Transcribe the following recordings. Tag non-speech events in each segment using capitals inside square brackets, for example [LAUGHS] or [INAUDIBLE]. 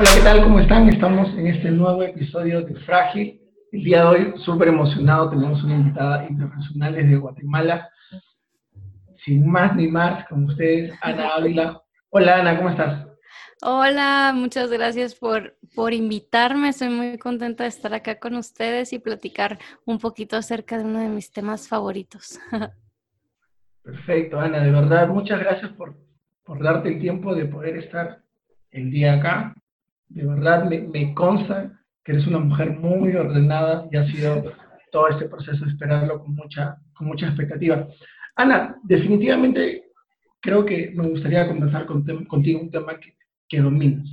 Hola, ¿qué tal? ¿Cómo están? Estamos en este nuevo episodio de Frágil. El día de hoy, súper emocionado, tenemos una invitada internacional desde Guatemala. Sin más ni más, con ustedes, Ana Ávila. Hola, Ana, ¿cómo estás? Hola, muchas gracias por, por invitarme. Estoy muy contenta de estar acá con ustedes y platicar un poquito acerca de uno de mis temas favoritos. [LAUGHS] Perfecto, Ana, de verdad, muchas gracias por, por darte el tiempo de poder estar el día acá de verdad me, consta que eres una mujer muy ordenada y ha sido todo este proceso esperarlo con mucha, con mucha expectativa. Ana, definitivamente creo que me gustaría conversar contigo un tema que, que, dominas,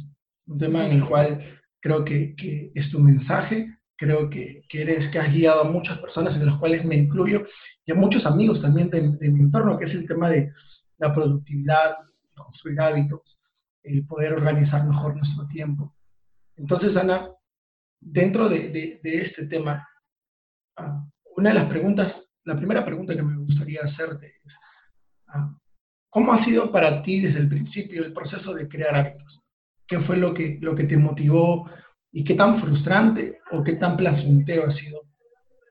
un tema en el cual creo que, que es tu mensaje, creo que, que, eres, que has guiado a muchas personas, en las cuales me incluyo, y a muchos amigos también de, mi entorno, que es el tema de la productividad, construir hábitos, el poder organizar mejor nuestro tiempo. Entonces, Ana, dentro de, este tema, ah, una de las preguntas, la primera pregunta que me gustaría hacerte es, ah, ¿cómo ha sido para ti desde el principio el proceso de crear hábitos? ¿Qué fue lo que, lo que te motivó y qué tan frustrante o qué tan placentero ha sido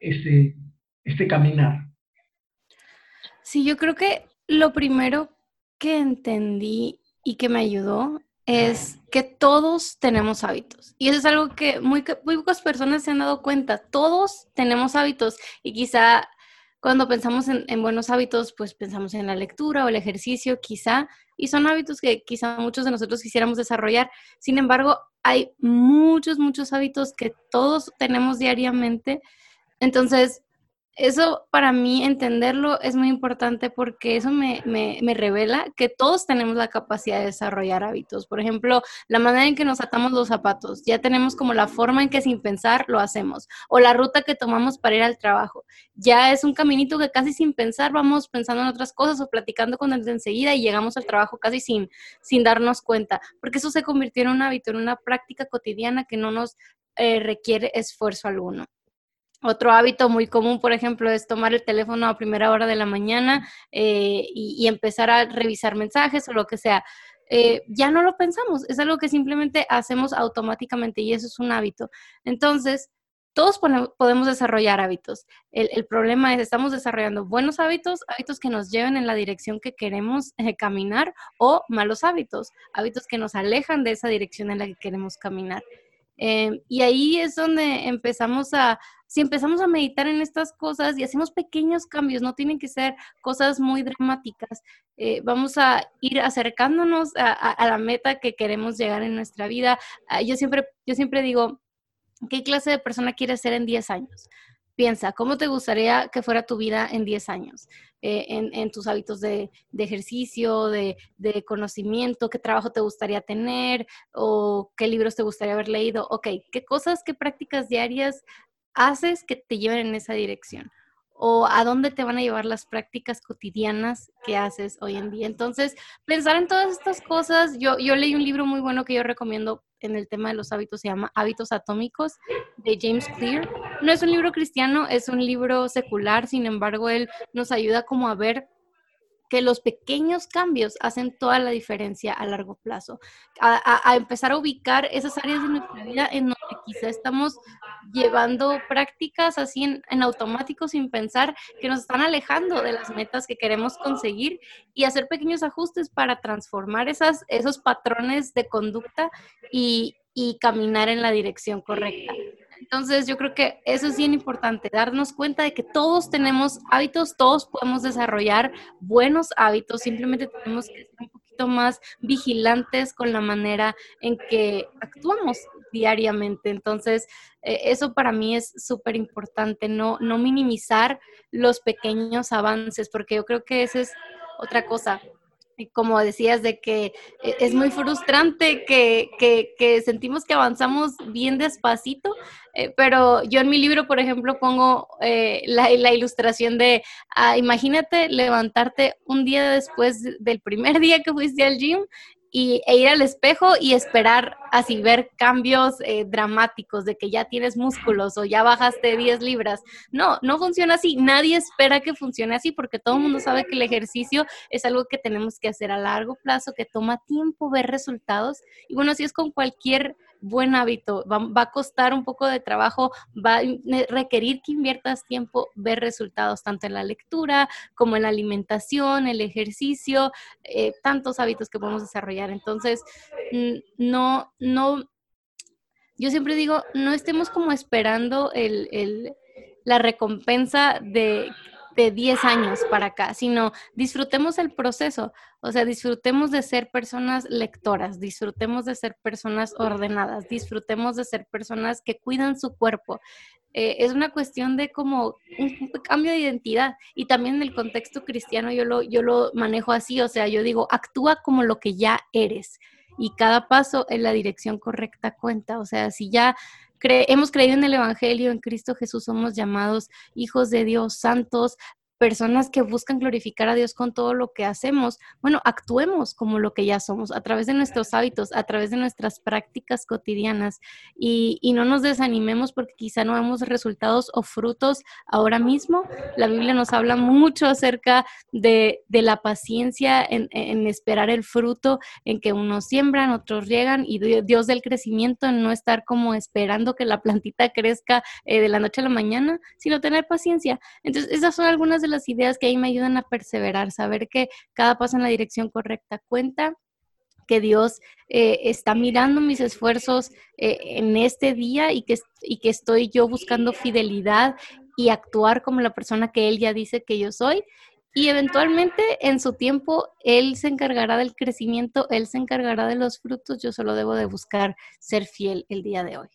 este, este caminar? Sí, yo creo que lo primero que entendí y que me ayudó es que todos tenemos hábitos. Y eso es algo que muy, muy pocas personas se han dado cuenta. Todos tenemos hábitos y quizá cuando pensamos en, en, buenos hábitos, pues pensamos en la lectura o el ejercicio, quizá, y son hábitos que quizá muchos de nosotros quisiéramos desarrollar. Sin embargo, hay muchos, muchos hábitos que todos tenemos diariamente. Entonces, eso para mí entenderlo es muy importante porque eso me, revela que todos tenemos la capacidad de desarrollar hábitos. Por ejemplo, la manera en que nos atamos los zapatos, ya tenemos como la forma en que sin pensar lo hacemos, o la ruta que tomamos para ir al trabajo. Ya es un caminito que casi sin pensar vamos pensando en otras cosas o platicando con él de enseguida y llegamos al trabajo casi sin, sin darnos cuenta, porque eso se convirtió en un hábito, en una práctica cotidiana que no nos eh, requiere esfuerzo alguno. Otro hábito muy común, por ejemplo, es tomar el teléfono a primera hora de la mañana eh, y, empezar a revisar mensajes o lo que sea. Eh, ya no lo pensamos, es algo que simplemente hacemos automáticamente y eso es un hábito. Entonces, todos podemos desarrollar hábitos. El, problema es, estamos desarrollando buenos hábitos, hábitos que nos lleven en la dirección que queremos eh, caminar o malos hábitos, hábitos que nos alejan de esa dirección en la que queremos caminar. y ahí es donde empezamos a, si empezamos a meditar en estas cosas y hacemos pequeños cambios, no tienen que ser cosas muy dramáticas, eh, vamos a ir acercándonos a, la meta que queremos llegar en nuestra vida. Ah, yo siempre, yo siempre digo, ¿qué clase de persona quieres ser en 10 años? Piensa, ¿cómo te gustaría que fuera tu vida en 10 años? Eh, en, tus hábitos de, ejercicio, de, conocimiento, qué trabajo te gustaría tener o qué libros te gustaría haber leído. Ok, ¿qué cosas, qué prácticas diarias haces que te lleven en esa dirección? ¿O a dónde te van a llevar las prácticas cotidianas que haces hoy en día? Entonces, pensar en todas estas cosas, yo, yo leí un libro muy bueno que yo recomiendo en el tema de los hábitos, se llama Hábitos Atómicos, de James Clear. No es un libro cristiano, es un libro secular, sin embargo, él nos ayuda como a ver que los pequeños cambios hacen toda la diferencia a largo plazo, a, empezar a ubicar esas áreas de nuestra vida en quizá estamos llevando prácticas así en, automático sin pensar que nos están alejando de las metas que queremos conseguir y hacer pequeños ajustes para transformar esas, esos patrones de conducta y, y caminar en la dirección correcta. Entonces yo creo que eso es bien importante, darnos cuenta de que todos tenemos hábitos, todos podemos desarrollar buenos hábitos, simplemente tenemos que ser un poquito más vigilantes con la manera en que actuamos diariamente. Entonces, eh, eso para mí es súper importante, no, no minimizar los pequeños avances, porque yo creo que esa es otra cosa como decías, de que e, es muy frustrante que, que, sentimos que avanzamos bien despacito, eh, pero yo en mi libro, por ejemplo, pongo eh, la, la, ilustración de, ah, imagínate levantarte un día después del primer día que fuiste al gym y, e ir al espejo y esperar así ver cambios eh, dramáticos de que ya tienes músculos o ya bajaste 10 libras. No, no funciona así. Nadie espera que funcione así porque todo el mundo sabe que el ejercicio es algo que tenemos que hacer a largo plazo, que toma tiempo ver resultados. Y bueno, así es con cualquier buen hábito, va, a costar un poco de trabajo, va a requerir que inviertas tiempo, ver resultados tanto en la lectura como en la alimentación, el ejercicio, eh, tantos hábitos que podemos desarrollar. Entonces, no, no, yo siempre digo, no estemos como esperando el, la recompensa de de 10 años para acá, sino disfrutemos el proceso, o sea, disfrutemos de ser personas lectoras, disfrutemos de ser personas ordenadas, disfrutemos de ser personas que cuidan su cuerpo. Eh, es una cuestión de como un, cambio de identidad y también en el contexto cristiano yo lo, yo lo manejo así, o sea, yo digo, actúa como lo que ya eres y cada paso en la dirección correcta cuenta, o sea, si ya hemos creído en el Evangelio, en Cristo Jesús, somos llamados hijos de Dios, santos, personas que buscan glorificar a Dios con todo lo que hacemos, bueno, actuemos como lo que ya somos, a través de nuestros hábitos, a través de nuestras prácticas cotidianas y, no nos desanimemos porque quizá no vemos resultados o frutos ahora mismo. La Biblia nos habla mucho acerca de, la paciencia en, esperar el fruto, en que unos siembran, otros riegan y Dios del crecimiento, en no estar como esperando que la plantita crezca eh, de la noche a la mañana, sino tener paciencia. Entonces, esas son algunas las ideas que ahí me ayudan a perseverar, saber que cada paso en la dirección correcta cuenta, que Dios eh, está mirando mis esfuerzos eh, en este día y que, y que estoy yo buscando fidelidad y actuar como la persona que Él ya dice que yo soy. Y eventualmente en su tiempo Él se encargará del crecimiento, Él se encargará de los frutos, yo solo debo de buscar ser fiel el día de hoy.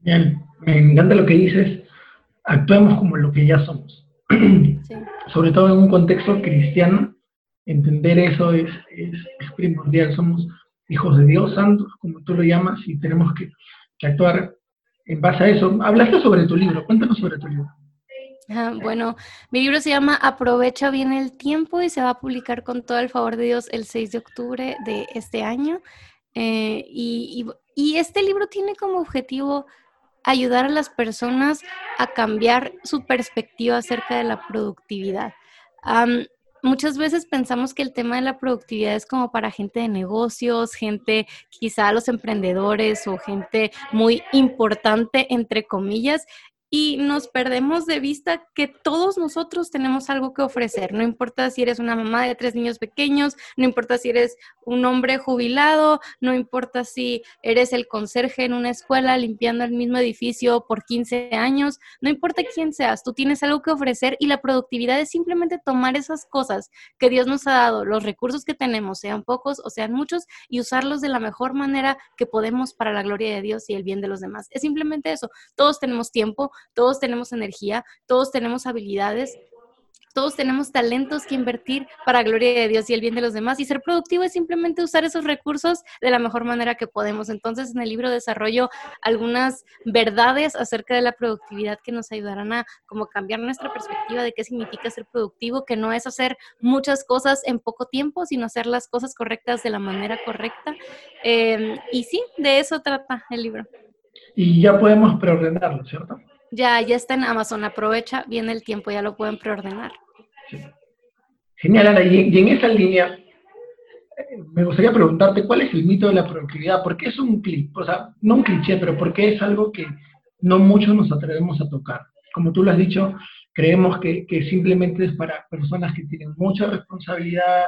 Bien, me encanta lo que dices, actuemos como lo que ya somos. [CLEARS THROAT] Sobre todo en un contexto cristiano, entender eso es, primordial. Somos hijos de Dios, santos, como tú lo llamas, y tenemos que, actuar en base a eso. Hablaste sobre tu libro, cuéntanos sobre tu libro. Ah, bueno, mi libro se llama Aprovecha bien el tiempo y se va a publicar con todo el favor de Dios el 6 de octubre de este año. Eh, y, este libro tiene como objetivo ayudar a las personas a cambiar su perspectiva acerca de la productividad. muchas veces pensamos que el tema de la productividad es como para gente de negocios, gente quizá los emprendedores o gente muy importante, entre comillas, y nos perdemos de vista que todos nosotros tenemos algo que ofrecer. No importa si eres una mamá de tres niños pequeños, no importa si eres un hombre jubilado, no importa si eres el conserje en una escuela limpiando el mismo edificio por 15 años, no importa quién seas, tú tienes algo que ofrecer y la productividad es simplemente tomar esas cosas que Dios nos ha dado, los recursos que tenemos, sean pocos o sean muchos, y usarlos de la mejor manera que podemos para la gloria de Dios y el bien de los demás. Es simplemente eso. Todos tenemos tiempo, todos tenemos energía, todos tenemos habilidades, todos tenemos talentos que invertir para gloria de Dios y el bien de los demás. Y ser productivo es simplemente usar esos recursos de la mejor manera que podemos. Entonces, en el libro desarrollo algunas verdades acerca de la productividad que nos ayudarán a como cambiar nuestra perspectiva de qué significa ser productivo, que no es hacer muchas cosas en poco tiempo, sino hacer las cosas correctas de la manera correcta. Em, y sí, de eso trata el libro. Y ya podemos preordenarlo, ¿cierto? Ya, ya está en Amazon, aprovecha viene el tiempo, ya lo pueden preordenar. Genial, Ana, y, en esa línea, me gustaría preguntarte, ¿cuál es el mito de la productividad? ¿Por qué es un cliché? O sea, no un cliché, pero ¿por qué es algo que no muchos nos atrevemos a tocar? Como tú lo has dicho, creemos que, simplemente es para personas que tienen mucha responsabilidad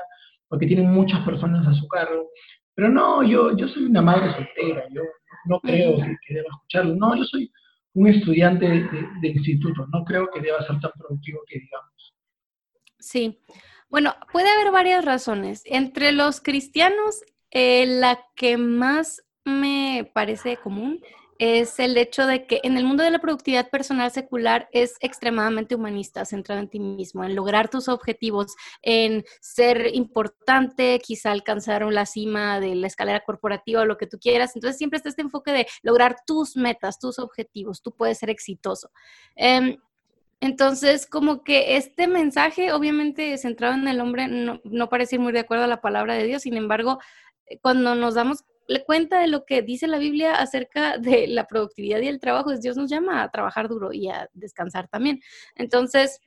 o que tienen muchas personas a su cargo. Pero no, yo, yo soy una madre soltera, yo no creo que, que deba escucharlo. No, yo soy un estudiante de, instituto. No creo que deba ser tan productivo que digamos. Sí. Bueno, puede haber varias razones. Entre los cristianos, eh, la que más me parece común es el hecho de que en el mundo de la productividad personal secular es extremadamente humanista, centrado en ti mismo, en lograr tus objetivos, en ser importante, quizá alcanzar la cima de la escalera corporativa o lo que tú quieras. Entonces siempre está este enfoque de lograr tus metas, tus objetivos, tú puedes ser exitoso. Em, Entonces, como que este mensaje, obviamente centrado en el hombre, no, no parece ir muy de acuerdo a la palabra de Dios, sin embargo, eh, cuando nos damos cuenta de lo que dice la Biblia acerca de la productividad y el trabajo, es Dios nos llama a trabajar duro y a descansar también. Entonces,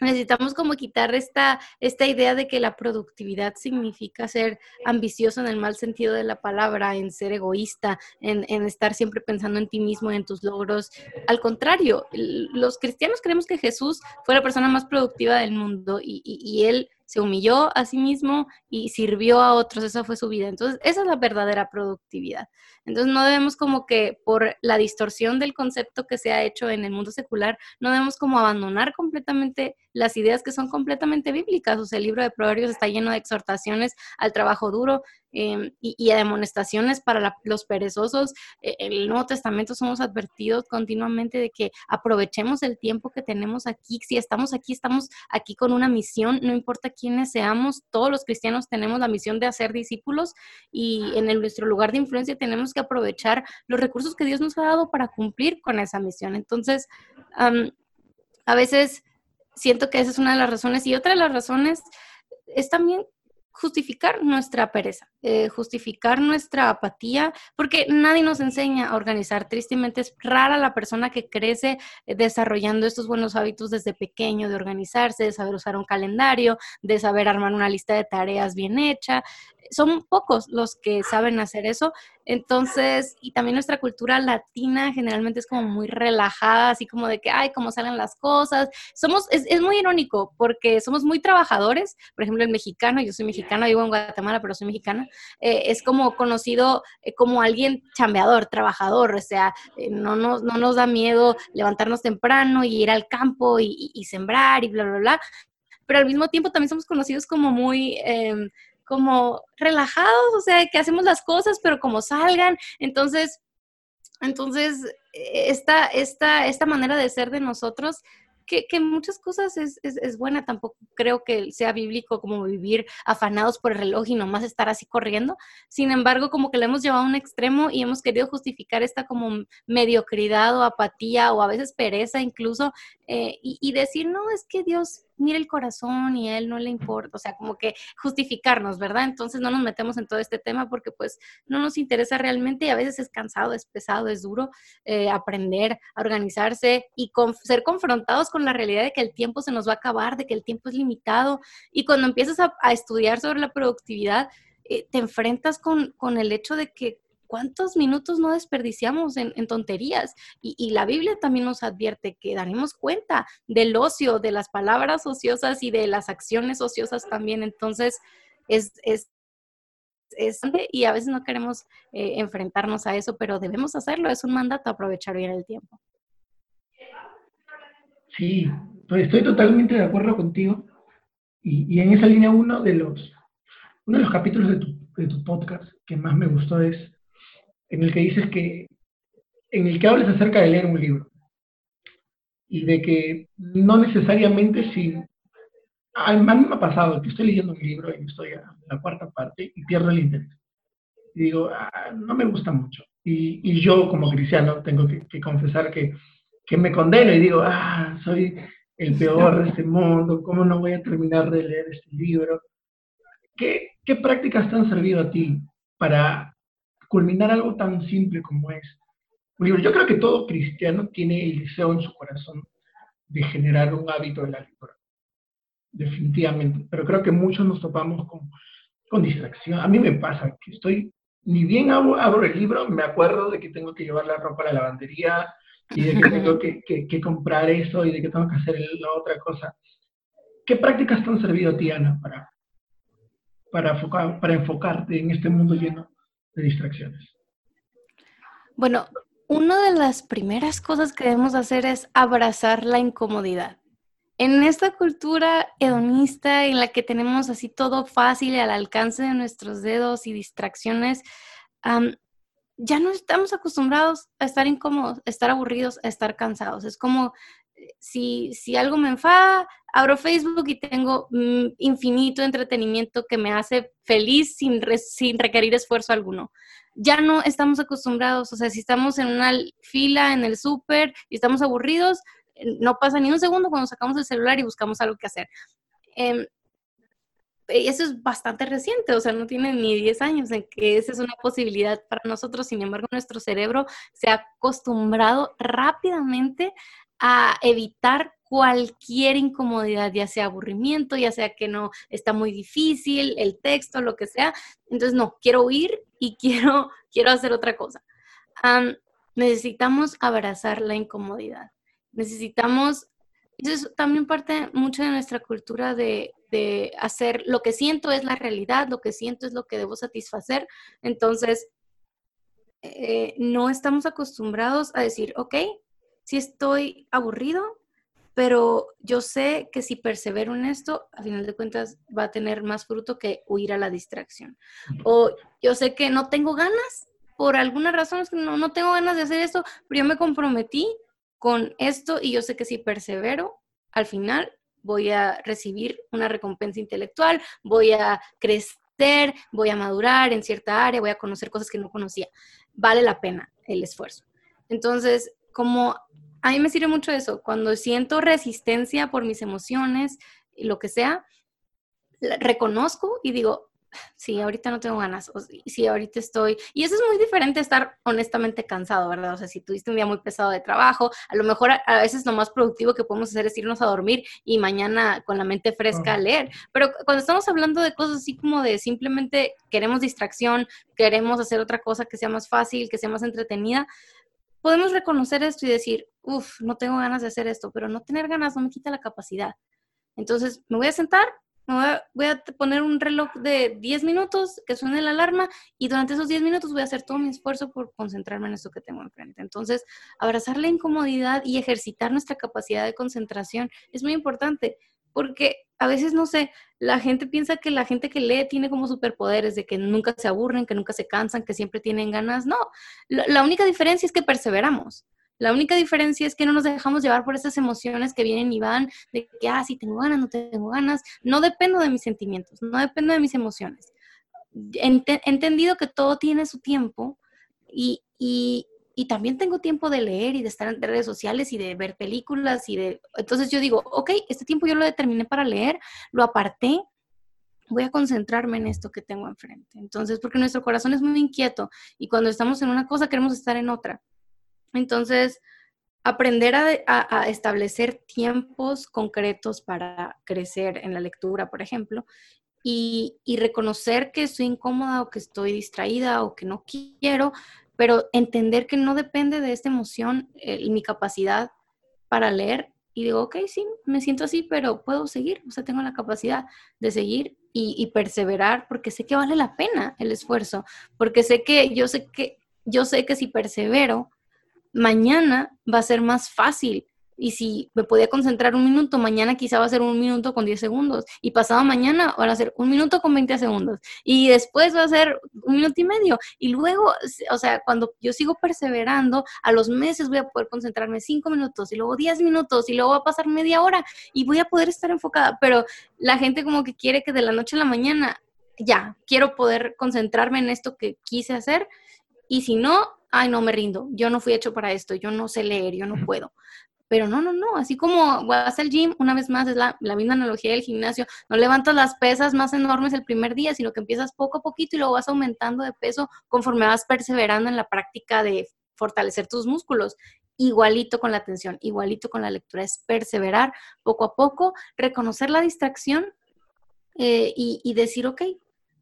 necesitamos como quitar esta, esta idea de que la productividad significa ser ambicioso en el mal sentido de la palabra, en ser egoísta, en, estar siempre pensando en ti mismo, en tus logros. Al contrario, los cristianos creemos que Jesús fue la persona más productiva del mundo y, y él se humilló a sí mismo y sirvió a otros, esa fue su vida. Entonces, esa es la verdadera productividad. Entonces, no debemos como que por la distorsión del concepto que se ha hecho en el mundo secular, no debemos como abandonar completamente las ideas que son completamente bíblicas. O sea, el libro de Proverbios está lleno de exhortaciones al trabajo duro, Em, y, y, amonestaciones para los perezosos. En el Nuevo Testamento somos advertidos continuamente de que aprovechemos el tiempo que tenemos aquí. Si estamos aquí, estamos aquí con una misión, no importa quiénes seamos, todos los cristianos tenemos la misión de hacer discípulos y en nuestro lugar de influencia tenemos que aprovechar los recursos que Dios nos ha dado para cumplir con esa misión. Entonces, a veces siento que esa es una de las razones y otra de las razones es también justificar nuestra pereza, eh, justificar nuestra apatía, porque nadie nos enseña a organizar. Tristemente es rara la persona que crece eh, desarrollando estos buenos hábitos desde pequeño, de organizarse, de saber usar un calendario, de saber armar una lista de tareas bien hecha son pocos los que saben hacer eso. Entonces, y también nuestra cultura latina generalmente es como muy relajada, así como de que, ay, cómo salen las cosas. Somos, es, es muy irónico porque somos muy trabajadores. Por ejemplo, el mexicano, yo soy mexicana, vivo en Guatemala, pero soy mexicana, eh, es como conocido eh, como alguien chambeador, trabajador, o sea, eh, no, nos, no nos da miedo levantarnos temprano y ir al campo y, y, sembrar y bla, bla, bla. Pero al mismo tiempo también somos conocidos como muy em, como relajados, o sea, que hacemos las cosas, pero como salgan. Entonces, entonces, esta, esta, esta manera de ser de nosotros que, muchas cosas es, es, buena, tampoco creo que sea bíblico como vivir afanados por el reloj y nomás estar así corriendo. Sin embargo, como que le hemos llevado a un extremo y hemos querido justificar esta como mediocridad o apatía o a veces pereza incluso eh, y decir, no, es que Dios mira el corazón y a él no le importa, o sea, como que justificarnos, ¿verdad? Entonces no nos metemos en todo este tema porque pues no nos interesa realmente y a veces es cansado, es pesado, es duro eh, aprender a organizarse y ser confrontados con la realidad de que el tiempo se nos va a acabar, de que el tiempo es limitado y cuando empiezas a, estudiar sobre la productividad, eh, te enfrentas con, con el hecho de que ¿cuántos minutos no desperdiciamos en, tonterías? Y, la Biblia también nos advierte que daremos cuenta del ocio, de las palabras ociosas y de las acciones ociosas también. Entonces, es, es, es y a veces no queremos eh, enfrentarnos a eso, pero debemos hacerlo. Es un mandato aprovechar bien el tiempo. Sí, estoy totalmente de acuerdo contigo. Y, en esa línea uno de los, uno de los capítulos de tu, de tu podcast que más me gustó es en el que dices que, en el que hablas acerca de leer un libro y de que no necesariamente si, a mí me ha pasado que estoy leyendo un libro y estoy a la cuarta parte y pierdo el interés. Y digo, ah, no me gusta mucho. Y, y, yo como cristiano tengo que, que confesar que, que, me condeno y digo, ah, soy el peor de este mundo, ¿cómo no voy a terminar de leer este libro? ¿Qué, qué prácticas te han servido a ti para culminar algo tan simple como es un libro. Yo creo que todo cristiano tiene el deseo en su corazón de generar un hábito de la lectura. Definitivamente. Pero creo que muchos nos topamos con, con distracción. A mí me pasa que estoy, ni bien abro, el libro, me acuerdo de que tengo que llevar la ropa a la lavandería y de que tengo que, que, comprar eso y de que tengo que hacer la otra cosa. ¿Qué prácticas te han servido a ti, Ana, para, para, para enfocarte en este mundo lleno de distracciones? Bueno, una de las primeras cosas que debemos hacer es abrazar la incomodidad. En esta cultura hedonista en la que tenemos así todo fácil y al alcance de nuestros dedos y distracciones, ya no estamos acostumbrados a estar incómodos, a estar aburridos, a estar cansados. Es como si, si algo me enfada, abro Facebook y tengo mm, infinito entretenimiento que me hace feliz sin, sin requerir esfuerzo alguno. Ya no estamos acostumbrados, o sea, si estamos en una fila en el súper y estamos aburridos, no pasa ni un segundo cuando sacamos el celular y buscamos algo que hacer. Em, eso es bastante reciente, o sea, no tiene ni 10 años en que esa es una posibilidad para nosotros, sin embargo, nuestro cerebro se ha acostumbrado rápidamente a evitar cualquier incomodidad, ya sea aburrimiento, ya sea que no está muy difícil, el texto, lo que sea. Entonces, no, quiero huir y [LAUGHS] quiero, quiero hacer otra cosa. necesitamos abrazar la incomodidad. Necesitamos, eso es también parte mucho de nuestra cultura de, de hacer lo que siento es la realidad, lo que siento es lo que debo satisfacer. Entonces, eh, no estamos acostumbrados a decir, ok, si estoy aburrido, pero yo sé que si persevero en esto, a final de cuentas va a tener más fruto que huir a la distracción. O yo sé que no tengo ganas, por alguna razón es que no, no tengo ganas de hacer esto, pero yo me comprometí con esto y yo sé que si persevero, al final voy a recibir una recompensa intelectual, voy a crecer, voy a madurar en cierta área, voy a conocer cosas que no conocía. Vale la pena el esfuerzo. Entonces, como a mí me sirve mucho eso, cuando siento resistencia por mis emociones y lo que sea, reconozco y digo, sí, ahorita no tengo ganas, o sí, ahorita estoy, y eso es muy diferente estar honestamente cansado, ¿verdad? O sea, si tuviste un día muy pesado de trabajo, a lo mejor a, veces lo más productivo que podemos hacer es irnos a dormir y mañana con la mente fresca a leer, pero cuando estamos hablando de cosas así como de simplemente queremos distracción, queremos hacer otra cosa que sea más fácil, que sea más entretenida, podemos reconocer esto y decir, uff, no tengo ganas de hacer esto, pero no tener ganas no me quita la capacidad. Entonces, me voy a sentar, me voy a, poner un reloj de 10 minutos que suene la alarma y durante esos 10 minutos voy a hacer todo mi esfuerzo por concentrarme en esto que tengo enfrente. Entonces, abrazar la incomodidad y ejercitar nuestra capacidad de concentración es muy importante porque a veces, no sé, la gente piensa que la gente que lee tiene como superpoderes, de que nunca se aburren, que nunca se cansan, que siempre tienen ganas. No, la, única diferencia es que perseveramos. La única diferencia es que no nos dejamos llevar por esas emociones que vienen y van, de que, ah, sí, tengo ganas, no tengo ganas. No dependo de mis sentimientos, no dependo de mis emociones. He entendido que todo tiene su tiempo y, y también tengo tiempo de leer y de estar en redes sociales y de ver películas y de... Entonces yo digo, ok, este tiempo yo lo determiné para leer, lo aparté, voy a concentrarme en esto que tengo enfrente. Entonces, porque nuestro corazón es muy inquieto y cuando estamos en una cosa queremos estar en otra. Entonces, aprender a, establecer tiempos concretos para crecer en la lectura, por ejemplo, y, y, reconocer que estoy incómoda o que estoy distraída o que no quiero, pero entender que no depende de esta emoción y mi capacidad para leer. Y digo, ok, sí, me siento así, pero puedo seguir, o sea, tengo la capacidad de seguir y, y perseverar porque sé que vale la pena el esfuerzo, porque sé que yo sé que yo sé que si persevero, mañana va a ser más fácil y si me podía concentrar un minuto, mañana quizá va a ser un minuto con 10 segundos. Y pasado mañana van a ser un minuto con 20 segundos. Y después va a ser un minuto y medio. Y luego, o sea, cuando yo sigo perseverando, a los meses voy a poder concentrarme 5 minutos y luego 10 minutos y luego va a pasar media hora y voy a poder estar enfocada. Pero la gente como que quiere que de la noche a la mañana, ya, quiero poder concentrarme en esto que quise hacer. Y si no, ay, no me rindo, yo no fui hecho para esto, yo no sé leer, yo no puedo. Pero no, no, no, así como vas al gym, una vez más es la, misma analogía del gimnasio, no levantas las pesas más enormes el primer día, sino que empiezas poco a poquito y luego vas aumentando de peso conforme vas perseverando en la práctica de fortalecer tus músculos. Igualito con la atención, igualito con la lectura, es perseverar poco a poco, reconocer la distracción eh, y, y decir, ok,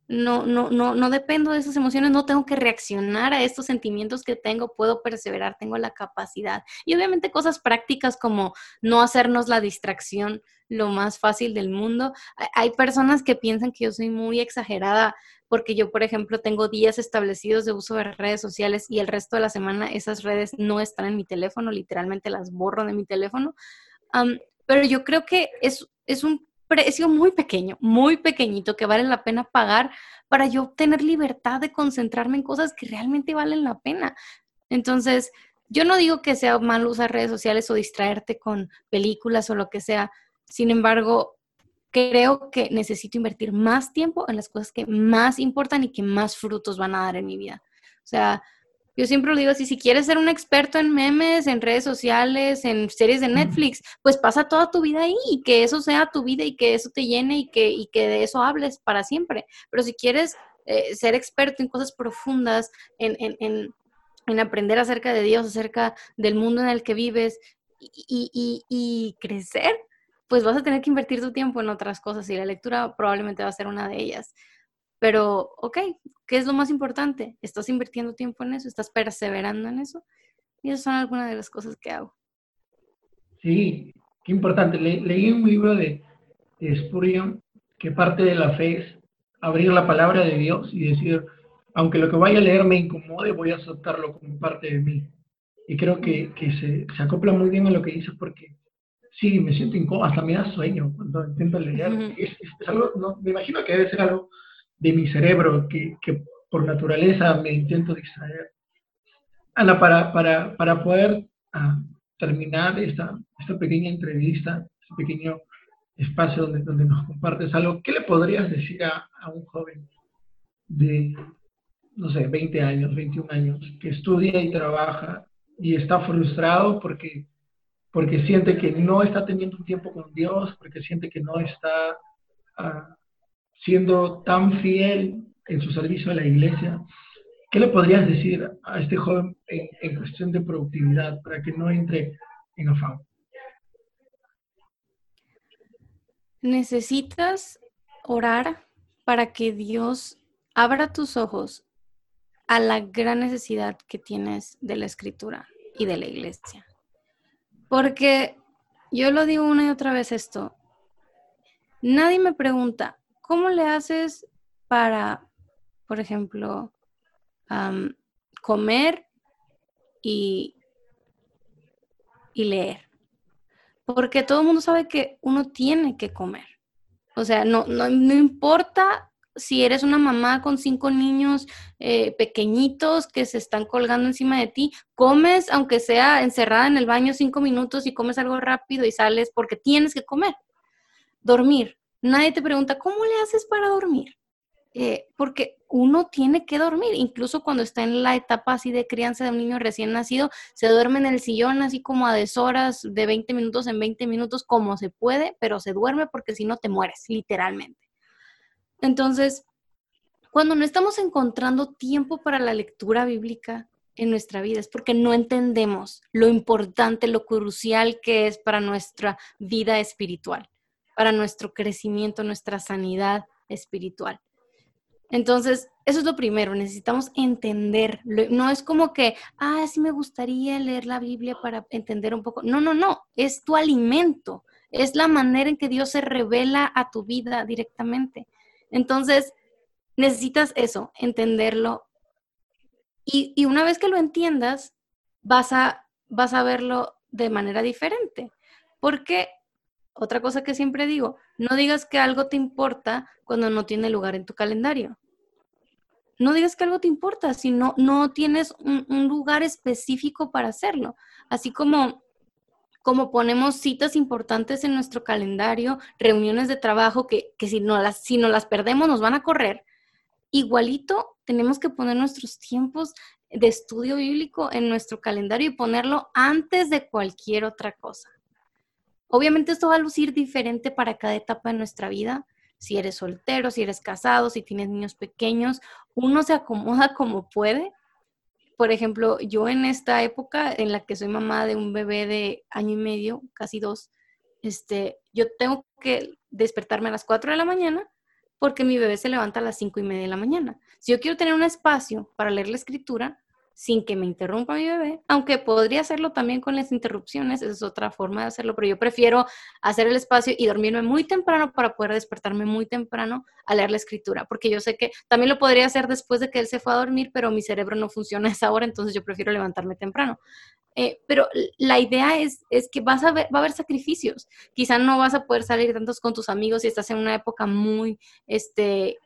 no, no, no, no dependo de esas emociones, no tengo que reaccionar a estos sentimientos que tengo, puedo perseverar, tengo la capacidad. Y obviamente cosas prácticas como no hacernos la distracción lo más fácil del mundo. Hay personas que piensan que yo soy muy exagerada porque yo, por ejemplo, tengo días establecidos de uso de redes sociales y el resto de la semana esas redes no están en mi teléfono, literalmente las borro de mi teléfono. pero yo creo que es, es un precio muy pequeño, muy pequeñito que vale la pena pagar para yo tener libertad de concentrarme en cosas que realmente valen la pena. Entonces, yo no digo que sea mal usar redes sociales o distraerte con películas o lo que sea. Sin embargo, creo que necesito invertir más tiempo en las cosas que más importan y que más frutos van a dar en mi vida. O sea, Yo siempre lo digo así, si quieres ser un experto en memes, en redes sociales, en series de Netflix, pues pasa toda tu vida ahí y que eso sea tu vida y que eso te llene y que, y que de eso hables para siempre. Pero si quieres eh, ser experto en cosas profundas, en, en, en, en, aprender acerca de Dios, acerca del mundo en el que vives y, y, y crecer, pues vas a tener que invertir tu tiempo en otras cosas y la lectura probablemente va a ser una de ellas. Pero, ok, ¿qué es lo más importante? ¿Estás invirtiendo tiempo en eso? ¿Estás perseverando en eso? Y esas son algunas de las cosas que hago. Sí, qué importante. leí un libro de, de Spurgeon que parte de la fe es abrir la palabra de Dios y decir, aunque lo que vaya a leer me incomode, voy a aceptarlo como parte de mí. Y creo que, que se, se, acopla muy bien a lo que dices porque sí, me siento incómodo, hasta me da sueño cuando intento leer. es, es, algo, no, me imagino que debe ser algo de mi cerebro que, que por naturaleza me intento distraer. Ana, para, para, para poder uh, terminar esta, esta pequeña entrevista, este pequeño espacio donde, donde nos compartes algo, ¿qué le podrías decir a, un joven de, no sé, 20 años, 21 años, que estudia y trabaja y está frustrado porque, porque siente que no está teniendo un tiempo con Dios, porque siente que no está uh, siendo tan fiel en su servicio a la iglesia, ¿qué le podrías decir a este joven en, cuestión de productividad para que no entre en afán? Necesitas orar para que Dios abra tus ojos a la gran necesidad que tienes de la escritura y de la iglesia. Porque yo lo digo una y otra vez esto, nadie me pregunta, ¿cómo le haces para, por ejemplo, comer y, y leer? Porque todo el mundo sabe que uno tiene que comer. O sea, no, no, importa si eres una mamá con cinco niños eh, pequeñitos que se están colgando encima de ti, comes aunque sea encerrada en el baño cinco minutos y comes algo rápido y sales porque tienes que comer. Dormir. Nadie te pregunta, ¿cómo le haces para dormir? Eh, porque uno tiene que dormir, incluso cuando está en la etapa así de crianza de un niño recién nacido, se duerme en el sillón así como a deshoras de 20 minutos en 20 minutos como se puede, pero se duerme porque si no te mueres, literalmente. Entonces, cuando no estamos encontrando tiempo para la lectura bíblica en nuestra vida es porque no entendemos lo importante, lo crucial que es para nuestra vida espiritual para nuestro crecimiento, nuestra sanidad espiritual. Entonces, eso es lo primero, necesitamos entender. No es como que, ah, sí me gustaría leer la Biblia para entender un poco. No, no, no, es tu alimento, es la manera en que Dios se revela a tu vida directamente. Entonces, necesitas eso, entenderlo. Y, y una vez que lo entiendas, vas a, vas a verlo de manera diferente. Porque otra cosa que siempre digo, no digas que algo te importa cuando no tiene lugar en tu calendario. No digas que algo te importa si no, no tienes un, lugar específico para hacerlo. Así como, como ponemos citas importantes en nuestro calendario, reuniones de trabajo que, que si, no las, si no las perdemos nos van a correr, igualito tenemos que poner nuestros tiempos de estudio bíblico en nuestro calendario y ponerlo antes de cualquier otra cosa. Obviamente esto va a lucir diferente para cada etapa de nuestra vida. Si eres soltero, si eres casado, si tienes niños pequeños, uno se acomoda [LAUGHS] como puede. Por ejemplo, yo en esta época en la que soy mamá de un bebé de año y medio, casi dos, este, yo tengo que despertarme a las 4 de la mañana porque mi bebé se levanta a las cinco y media de la mañana. Si yo quiero tener un espacio para leer la escritura, sin que me interrumpa mi bebé, aunque podría hacerlo también con las interrupciones, esa es otra forma de hacerlo, pero yo prefiero hacer el espacio y dormirme muy temprano para poder despertarme muy temprano a leer la escritura, porque yo sé que también lo podría hacer después de que él se fue a dormir, pero mi cerebro no funciona a esa hora, entonces yo prefiero levantarme temprano. Eh, pero la idea es, es que vas a ver, va a haber sacrificios. Quizá no vas a poder salir tantos con tus amigos si estás en una época muy, este,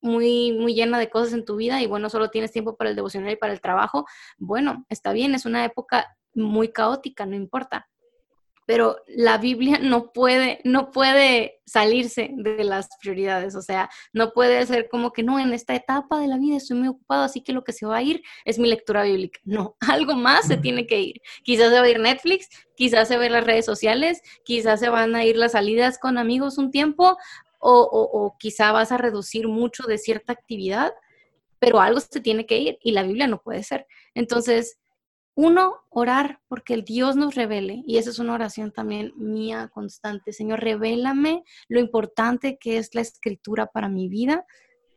muy, muy llena de cosas en tu vida y bueno, solo tienes tiempo para el devocional y para el trabajo, bueno, está bien, es una época muy caótica, no importa. pero la Biblia no puede, no puede salirse de las prioridades, o sea, no puede ser como que no, en esta etapa de la vida estoy muy ocupado, así que lo que se va a ir es mi lectura bíblica. No, [LAUGHS] algo más se tiene que ir. Quizás se va a ir Netflix, quizás se va a ir las redes sociales, quizás se van a ir las salidas con amigos un tiempo, o, o quizá vas a reducir mucho de cierta actividad, pero algo se tiene que ir y la Biblia no puede ser. Entonces, uno, orar porque el Dios nos revele, y esa es una oración también mía constante. Señor, revélame lo importante que es la escritura para mi vida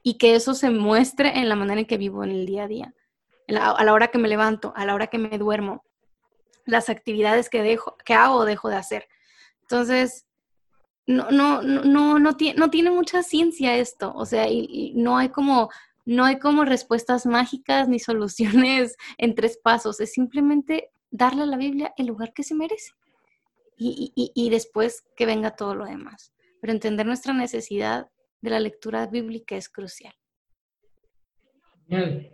y que eso se muestre en la manera en que vivo en el día a día, a la hora que me levanto, a la hora que me duermo, las actividades que, dejo, que hago o dejo de hacer. Entonces, no, no, no, no, tiene, no tiene mucha ciencia esto, o sea, y no hay como no hay como respuestas mágicas ni [LAUGHS] soluciones en tres pasos, es simplemente darle a la Biblia el lugar que se merece y, después que venga todo lo demás. Pero entender nuestra necesidad de la lectura bíblica es crucial. Genial.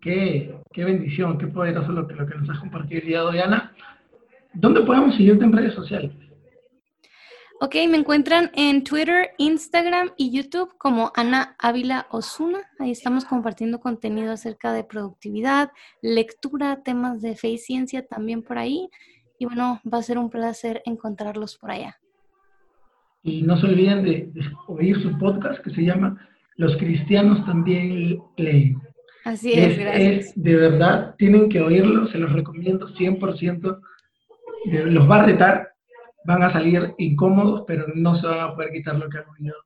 Qué, bendición, qué poderoso lo que, lo que nos has compartido el hoy, Ana. ¿Dónde podemos seguirte en redes sociales? Ok, me encuentran en Twitter, Instagram y YouTube como Ana Ávila Osuna. Ahí estamos compartiendo contenido acerca de productividad, lectura, temas de fe y ciencia también por ahí. Y bueno, va a ser un placer encontrarlos por allá. Y no se olviden de, oír su podcast que se llama Los cristianos también leen. Así es, gracias. de verdad, tienen que oírlo, se los recomiendo 100%. Los va a retar van a salir incómodos, pero no se van a poder quitar lo que han venido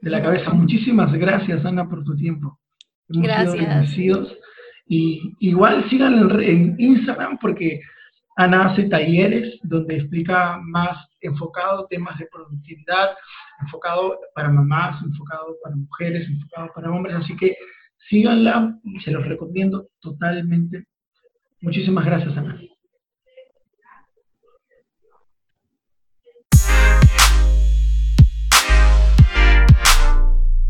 de la cabeza. Muchísimas gracias, Ana, por tu tiempo. Hemos gracias. Sido Y igual sigan en, Instagram porque Ana hace talleres donde explica más enfocado temas de productividad, enfocado para mamás, enfocado para mujeres, enfocado para hombres. Así que síganla se los recomiendo totalmente. Muchísimas gracias, Ana.